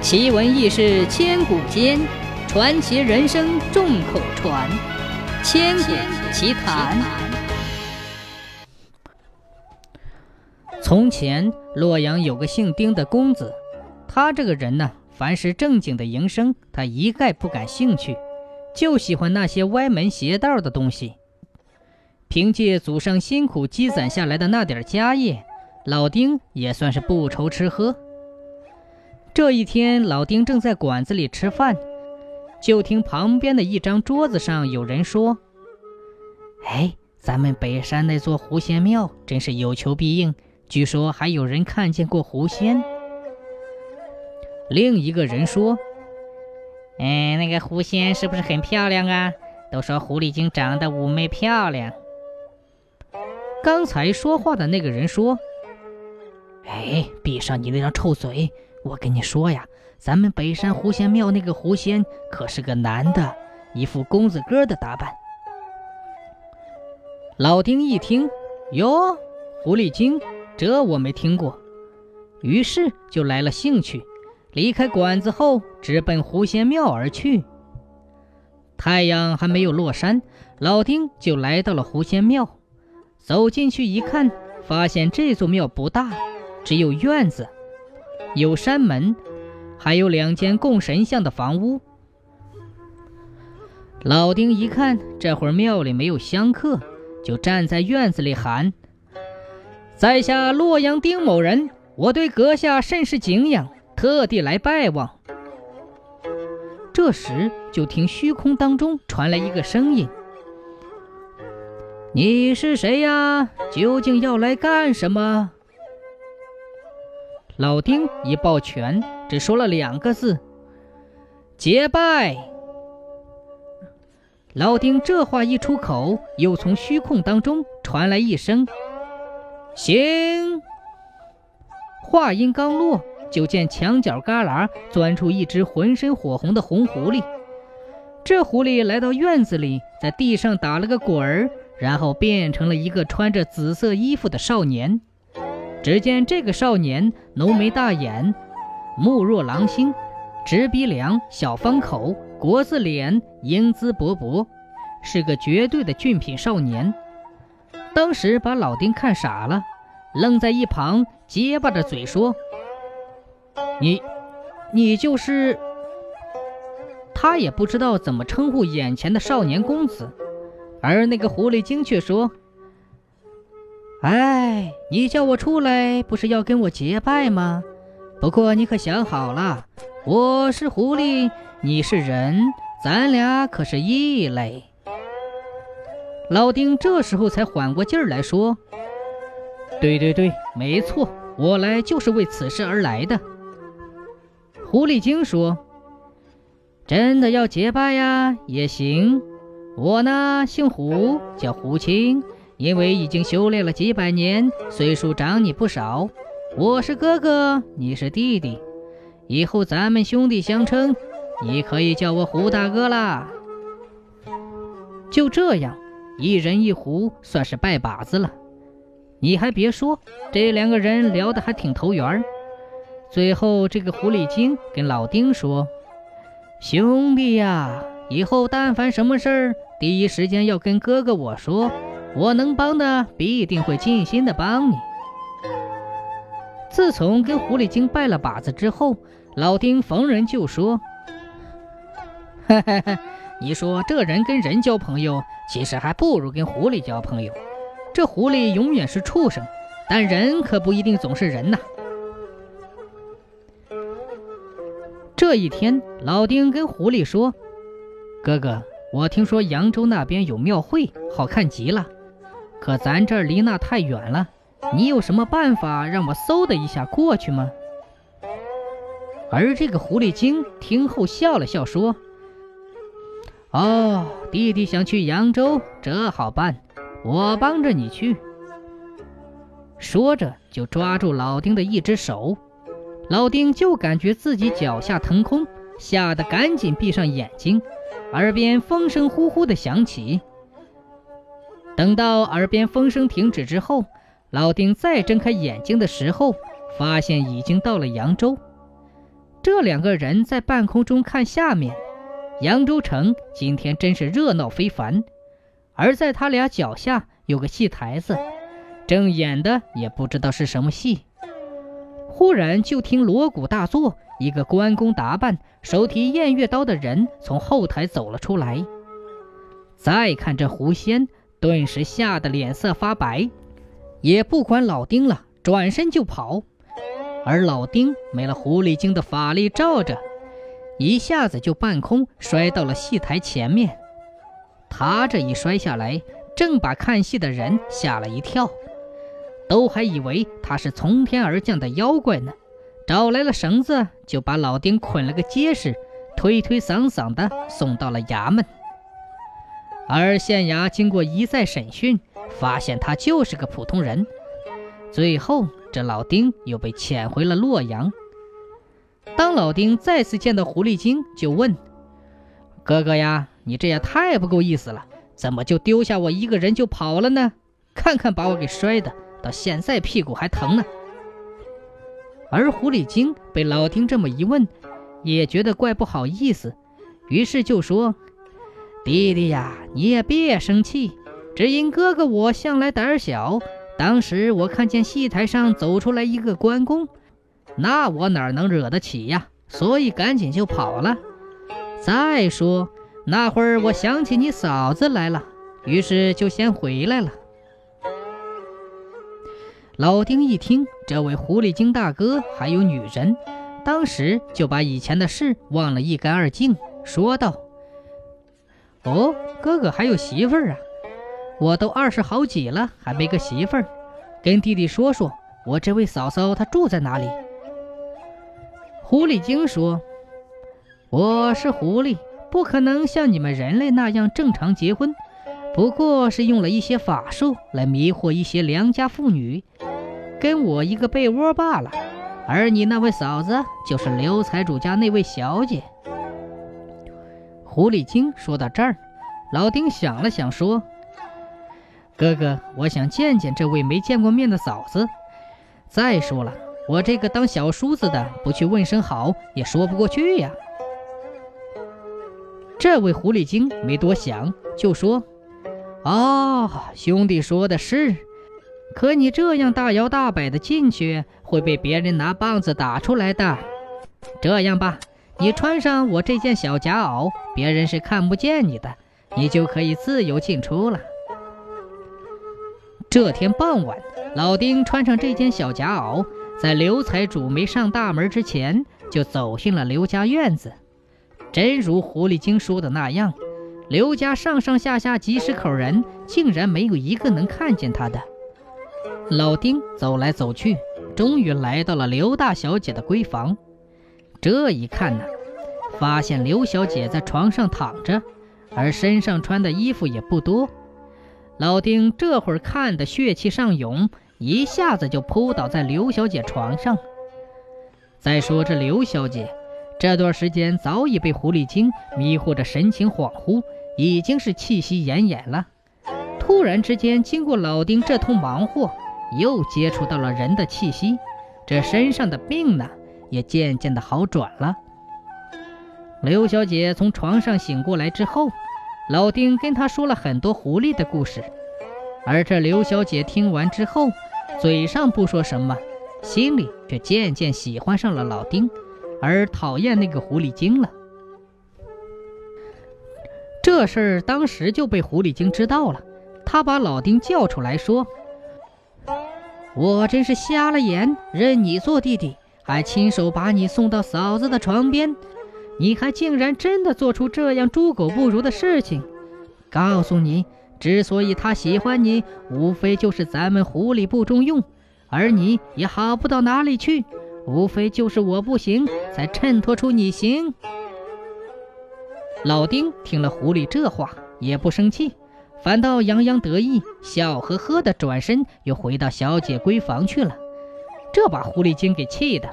奇闻异事千古间，传奇人生众口传。千古奇谈。从前，洛阳有个姓丁的公子，他这个人呢，凡是正经的营生，他一概不感兴趣，就喜欢那些歪门邪道的东西。凭借祖上辛苦积攒下来的那点家业，老丁也算是不愁吃喝。这一天，老丁正在馆子里吃饭，就听旁边的一张桌子上有人说：“哎，咱们北山那座狐仙庙真是有求必应，据说还有人看见过狐仙。”另一个人说：“哎，那个狐仙是不是很漂亮啊？都说狐狸精长得妩媚漂亮。”刚才说话的那个人说：“哎，闭上你那张臭嘴！”我跟你说呀，咱们北山狐仙庙那个狐仙可是个男的，一副公子哥的打扮。老丁一听，哟，狐狸精，这我没听过，于是就来了兴趣，离开馆子后直奔狐仙庙而去。太阳还没有落山，老丁就来到了狐仙庙。走进去一看，发现这座庙不大，只有院子。有山门，还有两间供神像的房屋。老丁一看这会儿庙里没有香客，就站在院子里喊：“在下洛阳丁某人，我对阁下甚是敬仰，特地来拜望。”这时，就听虚空当中传来一个声音：“你是谁呀？究竟要来干什么？”老丁一抱拳，只说了两个字：“结拜。”老丁这话一出口，又从虚空当中传来一声：“行。”话音刚落，就见墙角旮旯钻出一只浑身火红的红狐狸。这狐狸来到院子里，在地上打了个滚儿，然后变成了一个穿着紫色衣服的少年。只见这个少年浓眉大眼，目若狼星，直鼻梁，小方口，国字脸，英姿勃勃，是个绝对的俊品少年。当时把老丁看傻了，愣在一旁，结巴着嘴说：“你，你就是……”他也不知道怎么称呼眼前的少年公子，而那个狐狸精却说。哎，你叫我出来，不是要跟我结拜吗？不过你可想好了，我是狐狸，你是人，咱俩可是异类。老丁这时候才缓过劲儿来说：“对对对，没错，我来就是为此事而来的。”狐狸精说：“真的要结拜呀，也行。我呢，姓胡，叫胡青。”因为已经修炼了几百年，岁数长你不少。我是哥哥，你是弟弟，以后咱们兄弟相称，你可以叫我胡大哥啦。就这样，一人一壶，算是拜把子了。你还别说，这两个人聊得还挺投缘儿。最后，这个狐狸精跟老丁说：“兄弟呀，以后但凡什么事儿，第一时间要跟哥哥我说。”我能帮的，必定会尽心的帮你。自从跟狐狸精拜了把子之后，老丁逢人就说：“哈哈哈，你说这人跟人交朋友，其实还不如跟狐狸交朋友。这狐狸永远是畜生，但人可不一定总是人呐。”这一天，老丁跟狐狸说：“哥哥，我听说扬州那边有庙会，好看极了。”可咱这儿离那太远了，你有什么办法让我嗖的一下过去吗？而这个狐狸精听后笑了笑，说：“哦，弟弟想去扬州，这好办，我帮着你去。”说着就抓住老丁的一只手，老丁就感觉自己脚下腾空，吓得赶紧闭上眼睛，耳边风声呼呼的响起。等到耳边风声停止之后，老丁再睁开眼睛的时候，发现已经到了扬州。这两个人在半空中看下面，扬州城今天真是热闹非凡。而在他俩脚下有个戏台子，正演的也不知道是什么戏。忽然就听锣鼓大作，一个关公打扮、手提偃月刀的人从后台走了出来。再看这狐仙，顿时吓得脸色发白，也不管老丁了，转身就跑。而老丁没了狐狸精的法力罩着，一下子就半空摔到了戏台前面。他这一摔下来，正把看戏的人吓了一跳，都还以为他是从天而降的妖怪呢。找来了绳子，就把老丁捆了个结实，推推搡搡的送到了衙门。而县衙经过一再审讯，发现他就是个普通人。最后，这老丁又被遣回了洛阳。当老丁再次见到狐狸精，就问：“哥哥呀，你这也太不够意思了，怎么就丢下我一个人就跑了呢？看看把我给摔的，到现在屁股还疼呢。”而狐狸精被老丁这么一问，也觉得怪不好意思，于是就说：“弟弟呀，你也别生气，只因哥哥我向来胆小。”当时我看见戏台上走出来一个关公，那我哪能惹得起呀？所以赶紧就跑了。再说那会儿我想起你嫂子来了，于是就先回来了。老丁一听这位狐狸精大哥还有女人，当时就把以前的事忘了一干二净，说道：“哦，哥哥还有媳妇儿啊？”我都二十好几了，还没个媳妇儿，跟弟弟说说，我这位嫂嫂她住在哪里？狐狸精说：“我是狐狸，不可能像你们人类那样正常结婚，不过是用了一些法术来迷惑一些良家妇女，跟我一个被窝罢了。而你那位嫂子就是刘财主家那位小姐。”狐狸精说到这儿，老丁想了想说。哥哥，我想见见这位没见过面的嫂子。再说了，我这个当小叔子的不去问声好，也说不过去呀。这位狐狸精没多想，就说：“哦，兄弟说的是，可你这样大摇大摆的进去，会被别人拿棒子打出来的。这样吧，你穿上我这件小夹袄，别人是看不见你的，你就可以自由进出了。”这天傍晚，老丁穿上这件小夹袄，在刘财主没上大门之前，就走进了刘家院子。真如狐狸精说的那样，刘家上上下下几十口人，竟然没有一个能看见他的。老丁走来走去，终于来到了刘大小姐的闺房。这一看呢，发现刘小姐在床上躺着，而身上穿的衣服也不多。老丁这会儿看的血气上涌，一下子就扑倒在刘小姐床上。再说这刘小姐，这段时间早已被狐狸精迷惑着，神情恍惚，已经是气息奄奄了。突然之间，经过老丁这通忙活，又接触到了人的气息，这身上的病呢，也渐渐的好转了。刘小姐从床上醒过来之后。老丁跟她说了很多狐狸的故事，而这刘小姐听完之后，嘴上不说什么，心里却渐渐喜欢上了老丁，而讨厌那个狐狸精了。这事儿当时就被狐狸精知道了，他把老丁叫出来说：“我真是瞎了眼，认你做弟弟，还亲手把你送到嫂子的床边。”你还竟然真的做出这样猪狗不如的事情！告诉你，之所以他喜欢你，无非就是咱们狐狸不中用，而你也好不到哪里去，无非就是我不行，才衬托出你行。老丁听了狐狸这话，也不生气，反倒洋洋得意，笑呵呵的转身又回到小姐闺房去了。这把狐狸精给气的，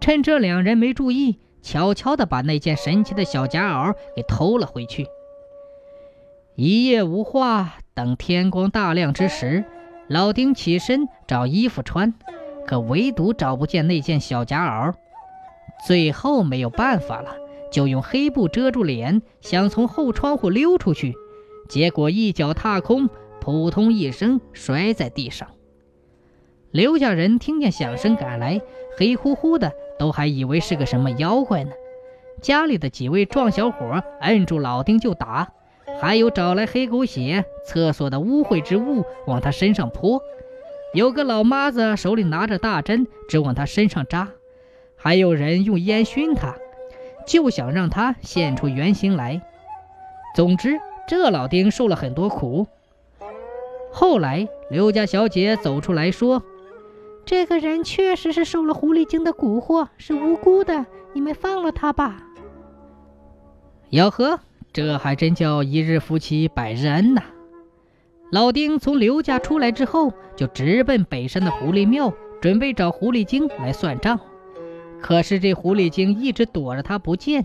趁这两人没注意。悄悄地把那件神奇的小夹袄给偷了回去。一夜无话，等天光大亮之时，老丁起身找衣服穿，可唯独找不见那件小夹袄。最后没有办法了，就用黑布遮住脸，想从后窗户溜出去，结果一脚踏空，扑通一声摔在地上。刘家人听见响声赶来，黑乎乎的，都还以为是个什么妖怪呢。家里的几位壮小伙摁住老丁就打，还有找来黑狗血、厕所的污秽之物往他身上泼。有个老妈子手里拿着大针，直往他身上扎；还有人用烟熏他，就想让他现出原形来。总之，这老丁受了很多苦。后来，刘家小姐走出来说：“这个人确实是受了狐狸精的蛊惑，是无辜的，你们放了他吧。”哟呵，这还真叫一日夫妻百日恩呐！老丁从刘家出来之后，就直奔北山的狐狸庙，准备找狐狸精来算账。可是这狐狸精一直躲着他不见。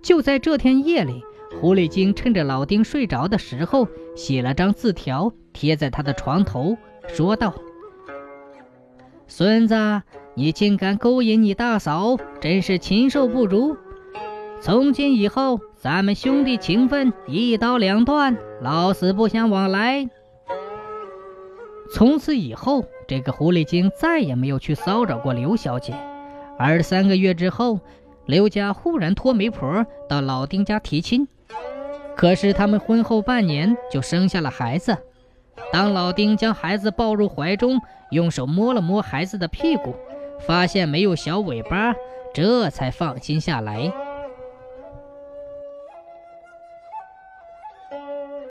就在这天夜里，狐狸精趁着老丁睡着的时候，写了张字条贴在他的床头，说道：“孙子，你竟敢勾引你大嫂，真是禽兽不如！从今以后……”咱们兄弟情分一刀两断，老死不相往来。从此以后，这个狐狸精再也没有去骚扰过刘小姐。而三个月之后，刘家忽然托媒婆到老丁家提亲，可是他们婚后半年就生下了孩子。当老丁将孩子抱入怀中，用手摸了摸孩子的屁股，发现没有小尾巴，这才放心下来。